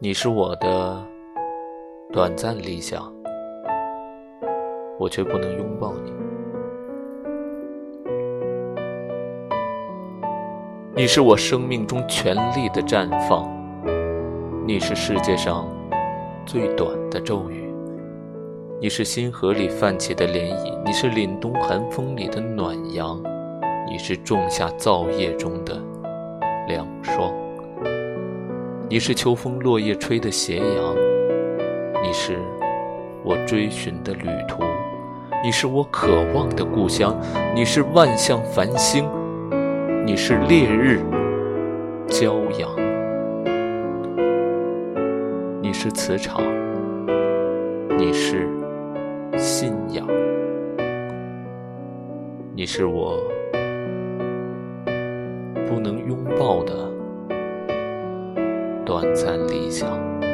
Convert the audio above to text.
你是我的短暂理想，我却不能拥抱你。你是我生命中全力的绽放，你是世界上最短的咒语，你是星河里泛起的涟漪，你是凛冬寒风里的暖阳，你是仲夏燥夜中的凉霜。你是秋风落叶吹的斜阳，你是我追寻的旅途，你是我渴望的故乡，你是万象繁星，你是烈日骄阳，你是磁场，你是信仰，你是我不能拥抱的。短暂理想。